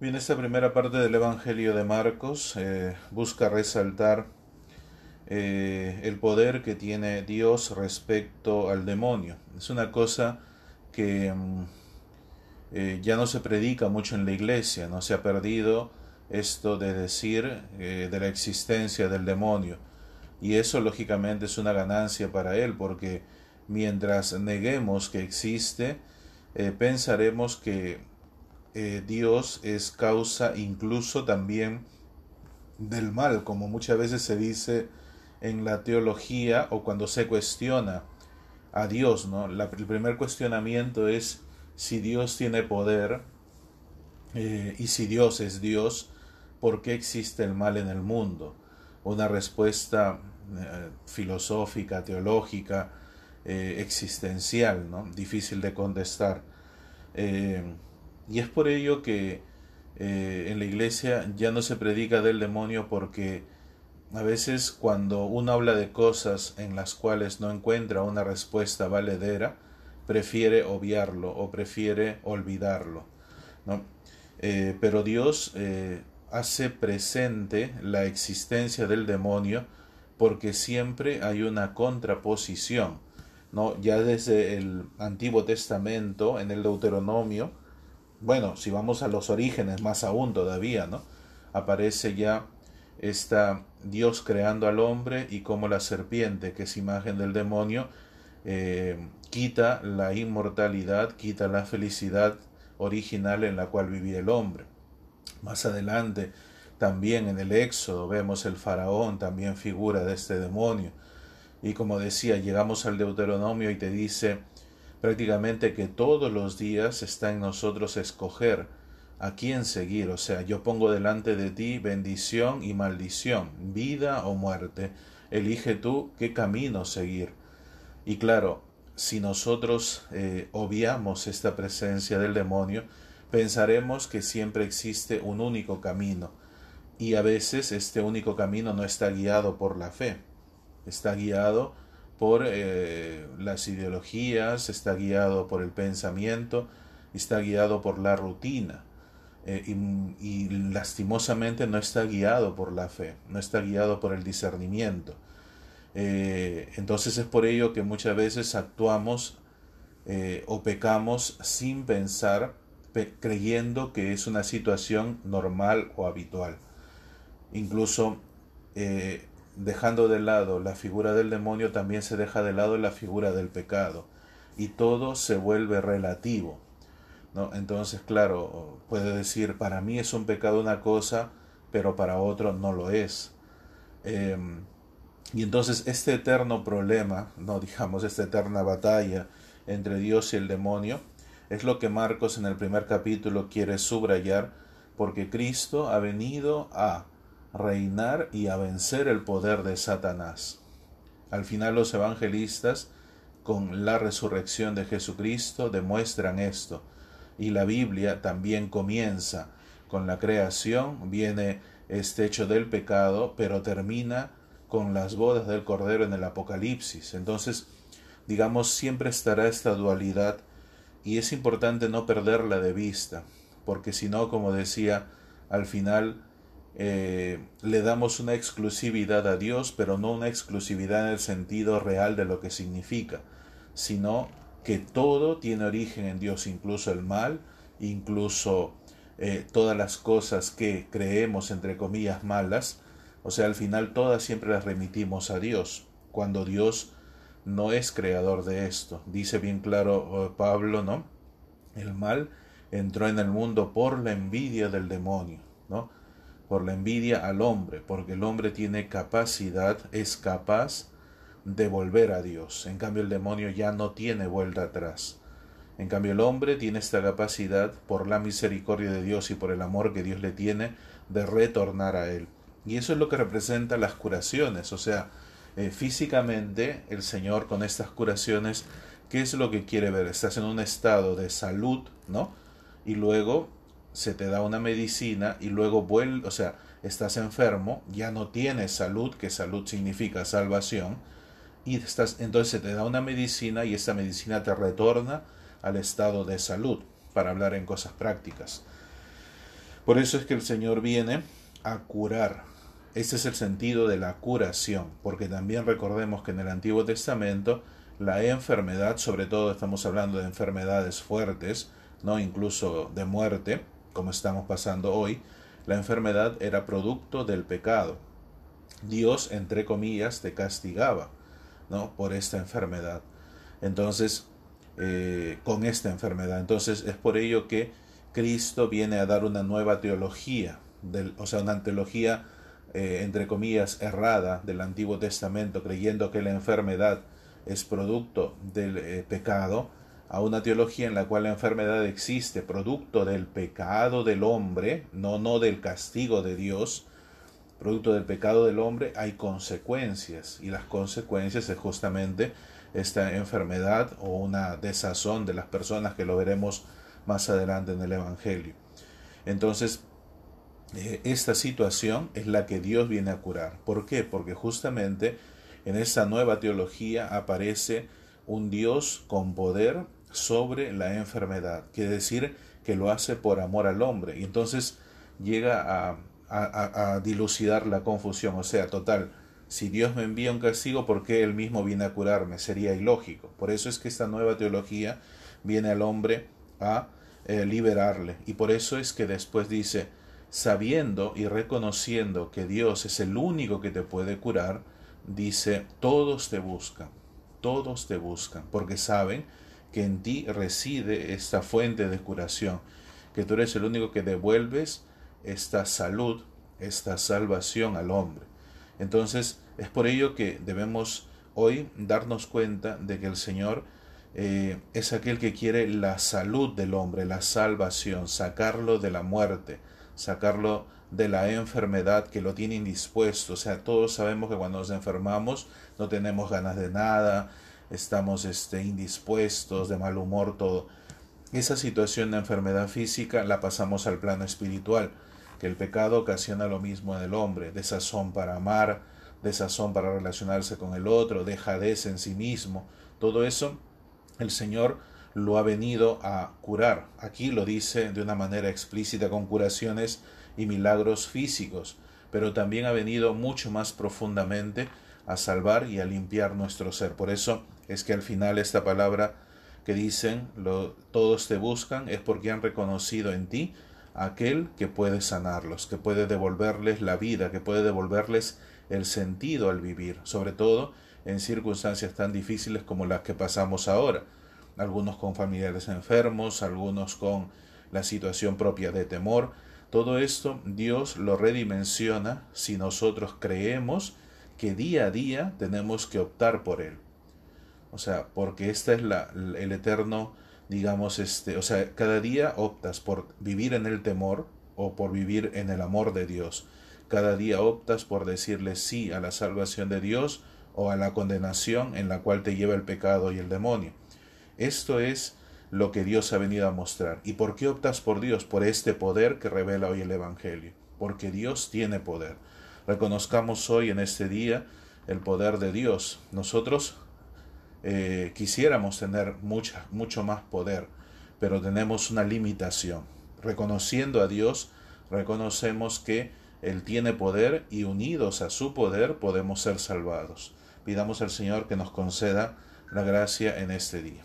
Bien, esta primera parte del Evangelio de Marcos eh, busca resaltar eh, el poder que tiene Dios respecto al demonio. Es una cosa que mm, eh, ya no se predica mucho en la iglesia, no se ha perdido esto de decir de la existencia del demonio. Y eso lógicamente es una ganancia para él, porque mientras neguemos que existe, pensaremos que eh, Dios es causa incluso también del mal, como muchas veces se dice en la teología o cuando se cuestiona a Dios, ¿no? el primer cuestionamiento es si Dios tiene poder eh, y si Dios es Dios, ¿por qué existe el mal en el mundo? Una respuesta eh, filosófica, teológica, existencial, ¿no? Difícil de contestar. Y es por ello que eh, en la iglesia ya no se predica del demonio porque a veces cuando uno habla de cosas en las cuales no encuentra una respuesta valedera, prefiere obviarlo o prefiere olvidarlo. ¿no? Eh, pero Dios eh, hace presente la existencia del demonio porque siempre hay una contraposición. ¿no? Ya desde el Antiguo Testamento, en el Deuteronomio, bueno, si vamos a los orígenes más aún todavía, ¿no? Aparece ya está Dios creando al hombre y como la serpiente, que es imagen del demonio, eh, quita la inmortalidad, quita la felicidad original en la cual vivía el hombre. Más adelante, también en el Éxodo, vemos el faraón, también figura de este demonio. Y como decía, llegamos al Deuteronomio y te dice, prácticamente que todos los días está en nosotros escoger a quién seguir. O sea, yo pongo delante de ti bendición y maldición, vida o muerte. Elige tú qué camino seguir. Y claro, si nosotros eh, obviamos esta presencia del demonio, pensaremos que siempre existe un único camino. Y a veces este único camino no está guiado por la fe, está guiado por eh, las ideologías, está guiado por el pensamiento, está guiado por la rutina. Eh, y, lastimosamente no está guiado por la fe, no está guiado por el discernimiento. Eh, entonces es por ello que muchas veces actuamos o pecamos sin pensar, creyendo que es una situación normal o habitual. Incluso dejando de lado la figura del demonio, también se deja de lado la figura del pecado. Y todo se vuelve relativo. ¿no? Entonces, claro, puede decir, para mí es un pecado una cosa, pero para otro no lo es. Em, y entonces este eterno problema, no digamos, esta eterna batalla entre Dios y el demonio, es lo que Marcos en el primer capítulo quiere subrayar, porque Cristo ha venido a reinar y a vencer el poder de Satanás. Al final los evangelistas, con la resurrección de Jesucristo, demuestran esto. Y la Biblia también comienza con la creación, viene este hecho del pecado, pero termina con las bodas del Cordero en el Apocalipsis. Entonces, digamos, siempre estará esta dualidad y es importante no perderla de vista, porque si no, como decía, al final eh, le damos una exclusividad a Dios, pero no una exclusividad en el sentido real de lo que significa, sino que todo tiene origen en Dios, incluso el mal, incluso eh, todas las cosas que creemos, entre comillas, malas, o sea, al final todas siempre las remitimos a Dios, cuando Dios no es creador de esto. Dice bien claro eh, Pablo, ¿no? El mal entró en el mundo por la envidia del demonio, ¿no? Por la envidia al hombre, porque el hombre tiene capacidad, es capaz de volver a Dios. En cambio el demonio ya no tiene vuelta atrás. En cambio el hombre tiene esta capacidad, por la misericordia de Dios y por el amor que Dios le tiene, de retornar a Él. Y eso es lo que representa las curaciones. O sea, eh, físicamente el Señor con estas curaciones, ¿qué es lo que quiere ver? Estás en un estado de salud, ¿no? Y luego se te da una medicina y luego vuelve, o sea, estás enfermo, ya no tienes salud, que salud significa salvación, y estás, entonces se te da una medicina y esta medicina te retorna al estado de salud, para hablar en cosas prácticas. Por eso es que el Señor viene a curar. Ese es el sentido de la curación, porque también recordemos que en el Antiguo Testamento la enfermedad, sobre todo estamos hablando de enfermedades fuertes, no incluso de muerte, como estamos pasando hoy, la enfermedad era producto del pecado. Dios, entre comillas, te castigaba, ¿no? Por esta enfermedad. Entonces, eh, con esta enfermedad. Entonces, es por ello que Cristo viene a dar una nueva teología, o sea, una teología, eh, entre comillas, errada del Antiguo Testamento, creyendo que la enfermedad es producto del eh, pecado, a una teología en la cual la enfermedad existe producto del pecado del hombre, no, no del castigo de Dios, producto del pecado del hombre hay consecuencias y las consecuencias es justamente esta enfermedad o una desazón de las personas que lo veremos más adelante en el Evangelio. Entonces, eh, esta situación es la que Dios viene a curar. ¿Por qué? Porque justamente en esta nueva teología aparece un Dios con poder sobre la enfermedad, quiere decir que lo hace por amor al hombre y entonces llega a, a, dilucidar la confusión, o sea, total, si Dios me envía un castigo, ¿por qué Él mismo viene a curarme? Sería ilógico. Por eso es que esta nueva teología viene al hombre a eh, liberarle. Y por eso es que después dice, sabiendo y reconociendo que Dios es el único que te puede curar, dice, todos te buscan, todos te buscan, porque saben que en ti reside esta fuente de curación, que tú eres el único que devuelves esta salud, esta salvación al hombre. Entonces es por ello que debemos hoy darnos cuenta de que el Señor eh, es aquel que quiere la salud del hombre, la salvación, sacarlo de la muerte, sacarlo de la enfermedad que lo tiene indispuesto. O sea, todos sabemos que cuando nos enfermamos no tenemos ganas de nada, estamos este, indispuestos, de mal humor, todo. Esa situación de enfermedad física la pasamos al plano espiritual, que el pecado ocasiona lo mismo en el hombre, desazón para amar, desazón para relacionarse con el otro, dejadez en sí mismo, todo eso el Señor lo ha venido a curar. Aquí lo dice de una manera explícita con curaciones y milagros físicos, pero también ha venido mucho más profundamente a salvar y a limpiar nuestro ser. Por eso es que al final esta palabra que dicen todos te buscan es porque han reconocido en ti aquel que puede sanarlos, que puede devolverles la vida, que puede devolverles el sentido al vivir, sobre todo en circunstancias tan difíciles como las que pasamos ahora, algunos con familiares enfermos, algunos con la situación propia de temor. Todo esto Dios lo redimensiona si nosotros creemos que día a día tenemos que optar por Él. O sea, porque este es la, el eterno, digamos, este, o sea, cada día optas por vivir en el temor o por vivir en el amor de Dios. Cada día optas por decirle sí a la salvación de Dios o a la condenación en la cual te lleva el pecado y el demonio. Esto es lo que Dios ha venido a mostrar. ¿Y por qué optas por Dios? Por este poder que revela hoy el Evangelio. Porque Dios tiene poder. Reconozcamos hoy en este día el poder de Dios. Nosotros eh, quisiéramos tener mucha, mucho más poder, pero tenemos una limitación. Reconociendo a Dios, reconocemos que Él tiene poder y unidos a su poder podemos ser salvados. Pidamos al Señor que nos conceda la gracia en este día.